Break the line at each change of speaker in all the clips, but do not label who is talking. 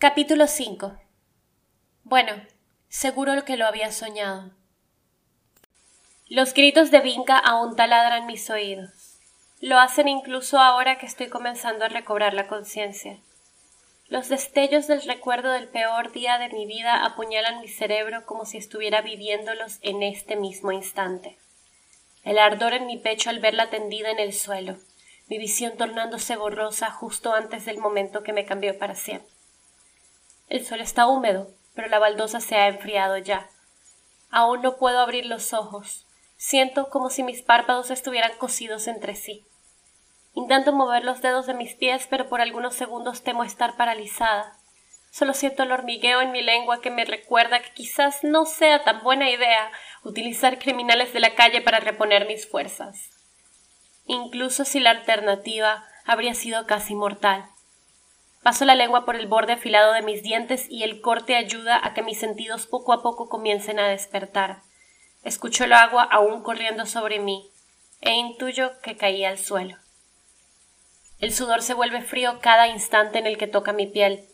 Capítulo 5 Bueno, seguro que lo había soñado. Los gritos de Vinca aún taladran mis oídos. Lo hacen incluso ahora que estoy comenzando a recobrar la conciencia. Los destellos del recuerdo del peor día de mi vida apuñalan mi cerebro como si estuviera viviéndolos en este mismo instante. El ardor en mi pecho al verla tendida en el suelo, mi visión tornándose borrosa justo antes del momento que me cambió para siempre. El suelo está húmedo, pero la baldosa se ha enfriado ya. Aún no puedo abrir los ojos. Siento como si mis párpados estuvieran cosidos entre sí. Intento mover los dedos de mis pies, pero por algunos segundos temo estar paralizada. Solo siento el hormigueo en mi lengua que me recuerda que quizás no sea tan buena idea utilizar criminales de la calle para reponer mis fuerzas. Incluso si la alternativa habría sido casi mortal. Paso la lengua por el borde afilado de mis dientes y el corte ayuda a que mis sentidos poco a poco comiencen a despertar. Escucho el agua aún corriendo sobre mí e intuyo que caí al suelo. El sudor se vuelve frío cada instante en el que toca mi piel.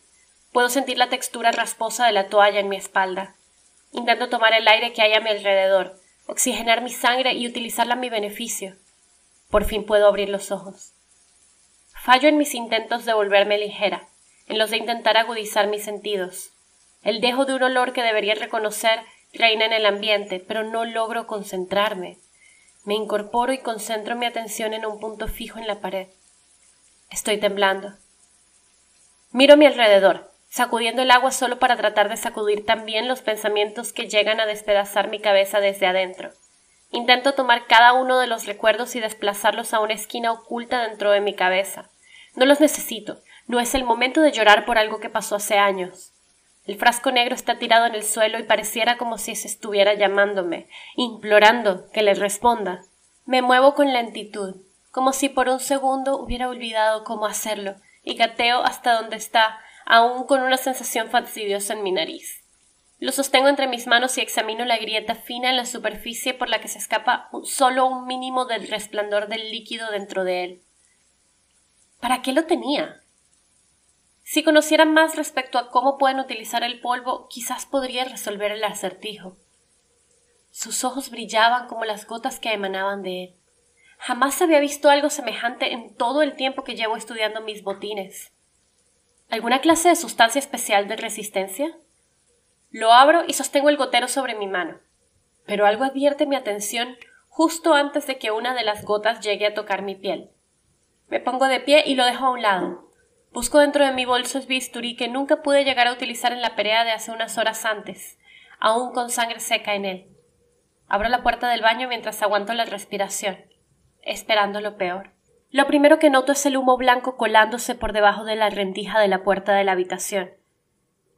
Puedo sentir la textura rasposa de la toalla en mi espalda. Intento tomar el aire que hay a mi alrededor, oxigenar mi sangre y utilizarla a mi beneficio. Por fin puedo abrir los ojos. Fallo en mis intentos de volverme ligera, en los de intentar agudizar mis sentidos. El dejo de un olor que debería reconocer reina en el ambiente, pero no logro concentrarme. Me incorporo y concentro mi atención en un punto fijo en la pared. Estoy temblando. Miro a mi alrededor, sacudiendo el agua solo para tratar de sacudir también los pensamientos que llegan a despedazar mi cabeza desde adentro. Intento tomar cada uno de los recuerdos y desplazarlos a una esquina oculta dentro de mi cabeza. No los necesito. No es el momento de llorar por algo que pasó hace años. El frasco negro está tirado en el suelo y pareciera como si se estuviera llamándome, implorando que le responda. Me muevo con lentitud, como si por un segundo hubiera olvidado cómo hacerlo, y gateo hasta donde está, aún con una sensación fastidiosa en mi nariz. Lo sostengo entre mis manos y examino la grieta fina en la superficie por la que se escapa solo un mínimo del resplandor del líquido dentro de él. ¿Para qué lo tenía? Si conocieran más respecto a cómo pueden utilizar el polvo, quizás podría resolver el acertijo. Sus ojos brillaban como las gotas que emanaban de él. Jamás había visto algo semejante en todo el tiempo que llevo estudiando mis botines. ¿Alguna clase de sustancia especial de resistencia? Lo abro y sostengo el gotero sobre mi mano. Pero algo advierte mi atención justo antes de que una de las gotas llegue a tocar mi piel. Me pongo de pie y lo dejo a un lado. Busco dentro de mi bolso el bisturí que nunca pude llegar a utilizar en la pelea de hace unas horas antes, aún con sangre seca en él. Abro la puerta del baño mientras aguanto la respiración, esperando lo peor. Lo primero que noto es el humo blanco colándose por debajo de la rendija de la puerta de la habitación.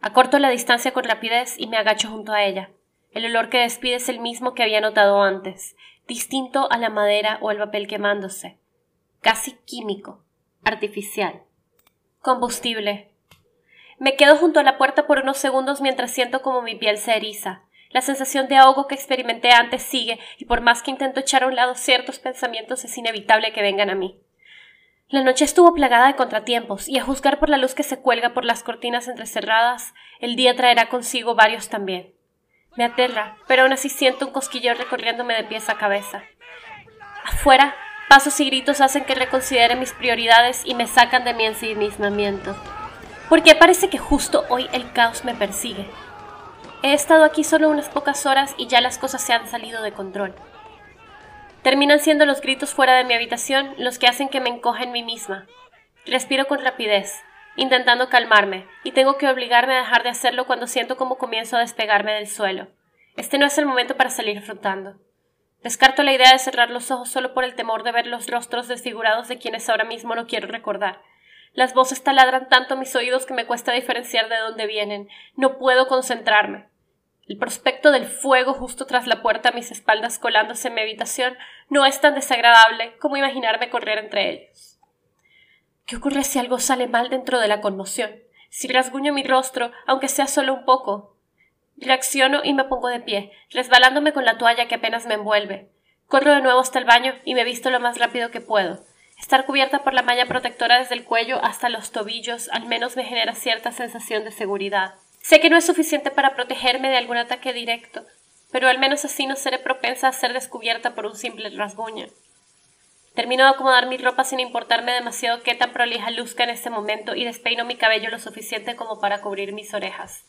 Acorto la distancia con rapidez y me agacho junto a ella. El olor que despide es el mismo que había notado antes, distinto a la madera o el papel quemándose casi químico, artificial. Combustible. Me quedo junto a la puerta por unos segundos mientras siento como mi piel se eriza. La sensación de ahogo que experimenté antes sigue, y por más que intento echar a un lado ciertos pensamientos, es inevitable que vengan a mí. La noche estuvo plagada de contratiempos, y a juzgar por la luz que se cuelga por las cortinas entrecerradas, el día traerá consigo varios también. Me aterra, pero aún así siento un cosquillo recorriéndome de pies a cabeza. Afuera, Pasos y gritos hacen que reconsidere mis prioridades y me sacan de mi ensimismamiento. Porque parece que justo hoy el caos me persigue. He estado aquí solo unas pocas horas y ya las cosas se han salido de control. Terminan siendo los gritos fuera de mi habitación los que hacen que me encoja en mí misma. Respiro con rapidez, intentando calmarme, y tengo que obligarme a dejar de hacerlo cuando siento como comienzo a despegarme del suelo. Este no es el momento para salir flotando. Descarto la idea de cerrar los ojos solo por el temor de ver los rostros desfigurados de quienes ahora mismo no quiero recordar. Las voces taladran tanto mis oídos que me cuesta diferenciar de dónde vienen. No puedo concentrarme. El prospecto del fuego justo tras la puerta a mis espaldas colándose en mi habitación no es tan desagradable como imaginarme correr entre ellos. ¿Qué ocurre si algo sale mal dentro de la conmoción? Si rasguño mi rostro, aunque sea solo un poco, Reacciono y me pongo de pie, resbalándome con la toalla que apenas me envuelve. Corro de nuevo hasta el baño y me visto lo más rápido que puedo. Estar cubierta por la malla protectora desde el cuello hasta los tobillos al menos me genera cierta sensación de seguridad. Sé que no es suficiente para protegerme de algún ataque directo, pero al menos así no seré propensa a ser descubierta por un simple rasguño. Termino de acomodar mi ropa sin importarme demasiado qué tan prolija luzca en este momento y despeino mi cabello lo suficiente como para cubrir mis orejas.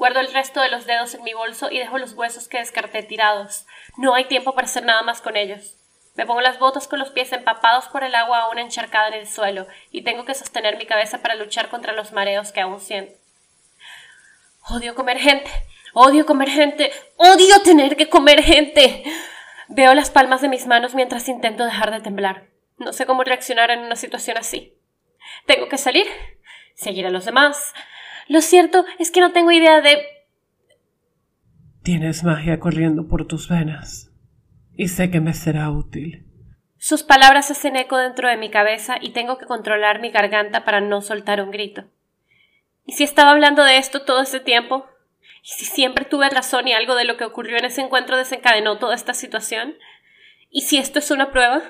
Guardo el resto de los dedos en mi bolso y dejo los huesos que descarté tirados. No hay tiempo para hacer nada más con ellos. Me pongo las botas con los pies empapados por el agua aún encharcada en el suelo y tengo que sostener mi cabeza para luchar contra los mareos que aún siento. Odio comer gente. Odio comer gente. Odio tener que comer gente. Veo las palmas de mis manos mientras intento dejar de temblar. No sé cómo reaccionar en una situación así. Tengo que salir, seguir a los demás. Lo cierto es que no tengo idea de...
Tienes magia corriendo por tus venas. Y sé que me será útil.
Sus palabras hacen eco dentro de mi cabeza y tengo que controlar mi garganta para no soltar un grito. ¿Y si estaba hablando de esto todo este tiempo? ¿Y si siempre tuve razón y algo de lo que ocurrió en ese encuentro desencadenó toda esta situación? ¿Y si esto es una prueba?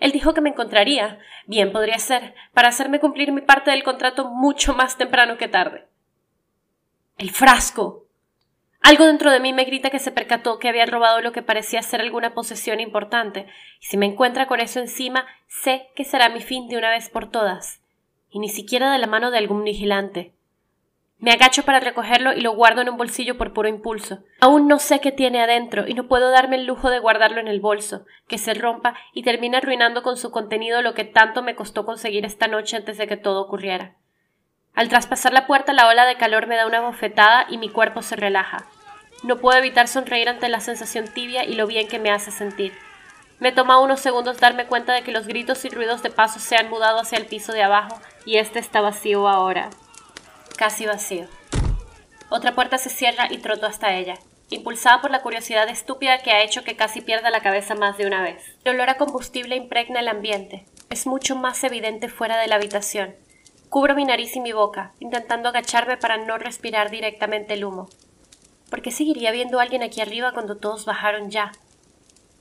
Él dijo que me encontraría. Bien podría ser, para hacerme cumplir mi parte del contrato mucho más temprano que tarde. El frasco. Algo dentro de mí me grita que se percató que había robado lo que parecía ser alguna posesión importante, y si me encuentra con eso encima, sé que será mi fin de una vez por todas. Y ni siquiera de la mano de algún vigilante. Me agacho para recogerlo y lo guardo en un bolsillo por puro impulso. Aún no sé qué tiene adentro y no puedo darme el lujo de guardarlo en el bolso, que se rompa y termine arruinando con su contenido lo que tanto me costó conseguir esta noche antes de que todo ocurriera. Al traspasar la puerta la ola de calor me da una bofetada y mi cuerpo se relaja. No puedo evitar sonreír ante la sensación tibia y lo bien que me hace sentir. Me toma unos segundos darme cuenta de que los gritos y ruidos de pasos se han mudado hacia el piso de abajo y este está vacío ahora casi vacío. Otra puerta se cierra y troto hasta ella, impulsada por la curiosidad estúpida que ha hecho que casi pierda la cabeza más de una vez. El olor a combustible impregna el ambiente. Es mucho más evidente fuera de la habitación. Cubro mi nariz y mi boca, intentando agacharme para no respirar directamente el humo. ¿Por qué seguiría viendo a alguien aquí arriba cuando todos bajaron ya?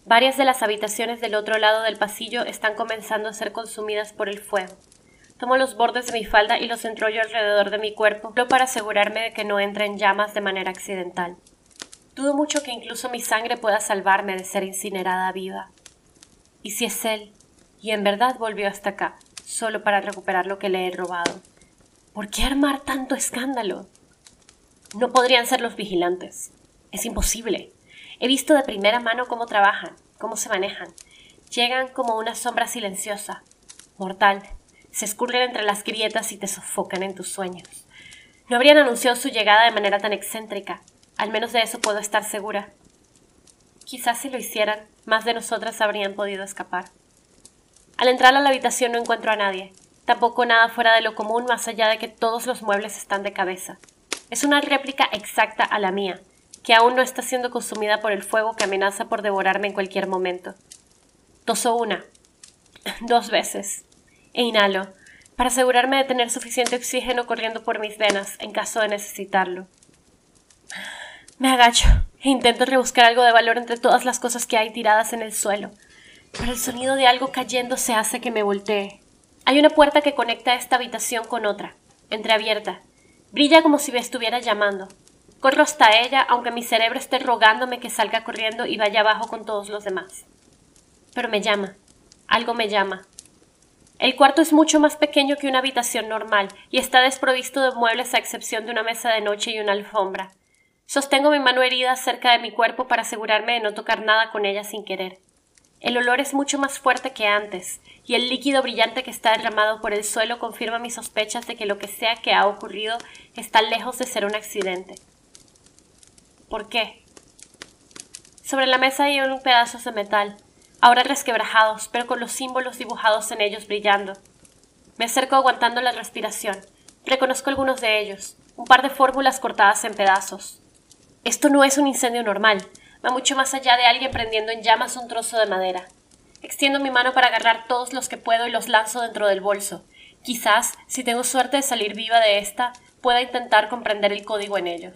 Varias de las habitaciones del otro lado del pasillo están comenzando a ser consumidas por el fuego. Tomo los bordes de mi falda y los enrollo alrededor de mi cuerpo, solo para asegurarme de que no entre en llamas de manera accidental. Dudo mucho que incluso mi sangre pueda salvarme de ser incinerada viva. ¿Y si es él? Y en verdad volvió hasta acá, solo para recuperar lo que le he robado. ¿Por qué armar tanto escándalo? No podrían ser los vigilantes. Es imposible. He visto de primera mano cómo trabajan, cómo se manejan. Llegan como una sombra silenciosa, mortal, se escurren entre las grietas y te sofocan en tus sueños. No habrían anunciado su llegada de manera tan excéntrica, al menos de eso puedo estar segura. Quizás si lo hicieran, más de nosotras habrían podido escapar. Al entrar a la habitación no encuentro a nadie, tampoco nada fuera de lo común más allá de que todos los muebles están de cabeza. Es una réplica exacta a la mía, que aún no está siendo consumida por el fuego que amenaza por devorarme en cualquier momento. Toso una, dos veces, e inhalo, para asegurarme de tener suficiente oxígeno corriendo por mis venas en caso de necesitarlo. Me agacho e intento rebuscar algo de valor entre todas las cosas que hay tiradas en el suelo, pero el sonido de algo cayendo se hace que me voltee. Hay una puerta que conecta esta habitación con otra, entreabierta. Brilla como si me estuviera llamando. Corro hasta ella, aunque mi cerebro esté rogándome que salga corriendo y vaya abajo con todos los demás. Pero me llama. Algo me llama. El cuarto es mucho más pequeño que una habitación normal y está desprovisto de muebles a excepción de una mesa de noche y una alfombra. Sostengo mi mano herida cerca de mi cuerpo para asegurarme de no tocar nada con ella sin querer. El olor es mucho más fuerte que antes, y el líquido brillante que está derramado por el suelo confirma mis sospechas de que lo que sea que ha ocurrido está lejos de ser un accidente. ¿Por qué? Sobre la mesa hay un pedazo de metal, ahora resquebrajados, pero con los símbolos dibujados en ellos brillando. Me acerco aguantando la respiración. Reconozco algunos de ellos, un par de fórmulas cortadas en pedazos. Esto no es un incendio normal, va mucho más allá de alguien prendiendo en llamas un trozo de madera. Extiendo mi mano para agarrar todos los que puedo y los lanzo dentro del bolso. Quizás, si tengo suerte de salir viva de esta, pueda intentar comprender el código en ellos.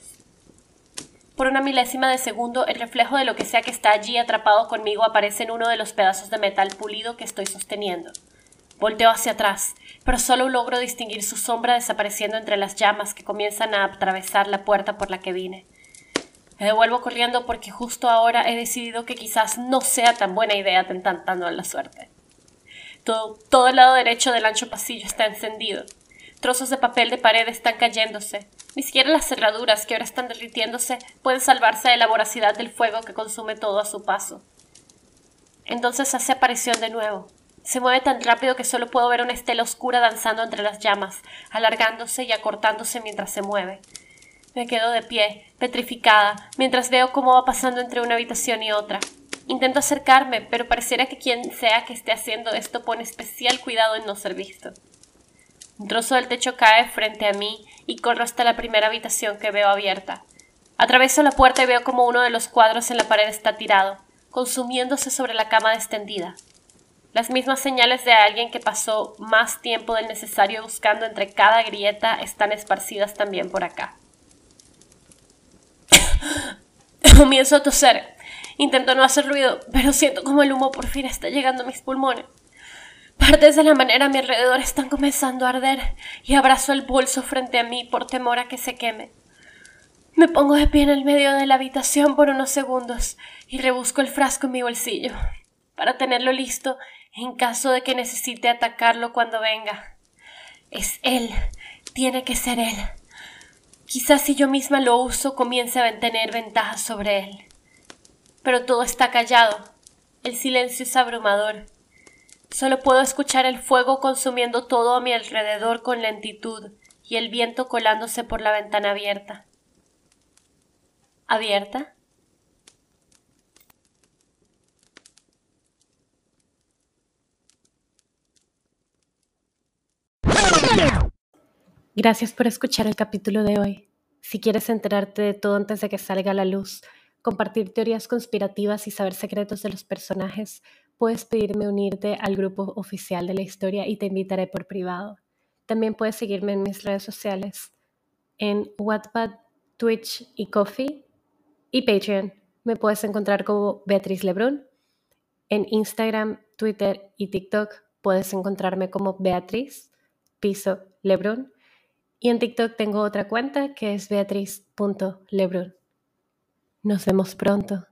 Por una milésima de segundo, el reflejo de lo que sea que está allí atrapado conmigo aparece en uno de los pedazos de metal pulido que estoy sosteniendo. Volteo hacia atrás, pero solo logro distinguir su sombra desapareciendo entre las llamas que comienzan a atravesar la puerta por la que vine. Me devuelvo corriendo porque justo ahora he decidido que quizás no sea tan buena idea tentando a la suerte. Todo, todo el lado derecho del ancho pasillo está encendido. Trozos de papel de pared están cayéndose. Ni siquiera las cerraduras, que ahora están derritiéndose, pueden salvarse de la voracidad del fuego que consume todo a su paso. Entonces hace aparición de nuevo. Se mueve tan rápido que solo puedo ver una estela oscura danzando entre las llamas, alargándose y acortándose mientras se mueve. Me quedo de pie, petrificada, mientras veo cómo va pasando entre una habitación y otra. Intento acercarme, pero pareciera que quien sea que esté haciendo esto pone especial cuidado en no ser visto. Un trozo del techo cae frente a mí y corro hasta la primera habitación que veo abierta. Atraveso la puerta y veo como uno de los cuadros en la pared está tirado, consumiéndose sobre la cama extendida. Las mismas señales de alguien que pasó más tiempo del necesario buscando entre cada grieta están esparcidas también por acá. Comienzo a toser. Intento no hacer ruido, pero siento como el humo por fin está llegando a mis pulmones. Partes de la manera a mi alrededor están comenzando a arder y abrazo el bolso frente a mí por temor a que se queme. Me pongo de pie en el medio de la habitación por unos segundos y rebusco el frasco en mi bolsillo para tenerlo listo en caso de que necesite atacarlo cuando venga. Es él, tiene que ser él. Quizás si yo misma lo uso comience a tener ventaja sobre él. Pero todo está callado. El silencio es abrumador. Solo puedo escuchar el fuego consumiendo todo a mi alrededor con lentitud y el viento colándose por la ventana abierta. ¿Abierta? Gracias por escuchar el capítulo de hoy. Si quieres enterarte de todo antes de que salga a la luz, compartir teorías conspirativas y saber secretos de los personajes, puedes pedirme unirte al grupo oficial de la historia y te invitaré por privado. También puedes seguirme en mis redes sociales, en Wattpad, Twitch y Coffee y Patreon. Me puedes encontrar como Beatriz Lebrun. En Instagram, Twitter y TikTok puedes encontrarme como Beatriz Piso Lebrun y en TikTok tengo otra cuenta que es beatriz.lebrun. Nos vemos pronto.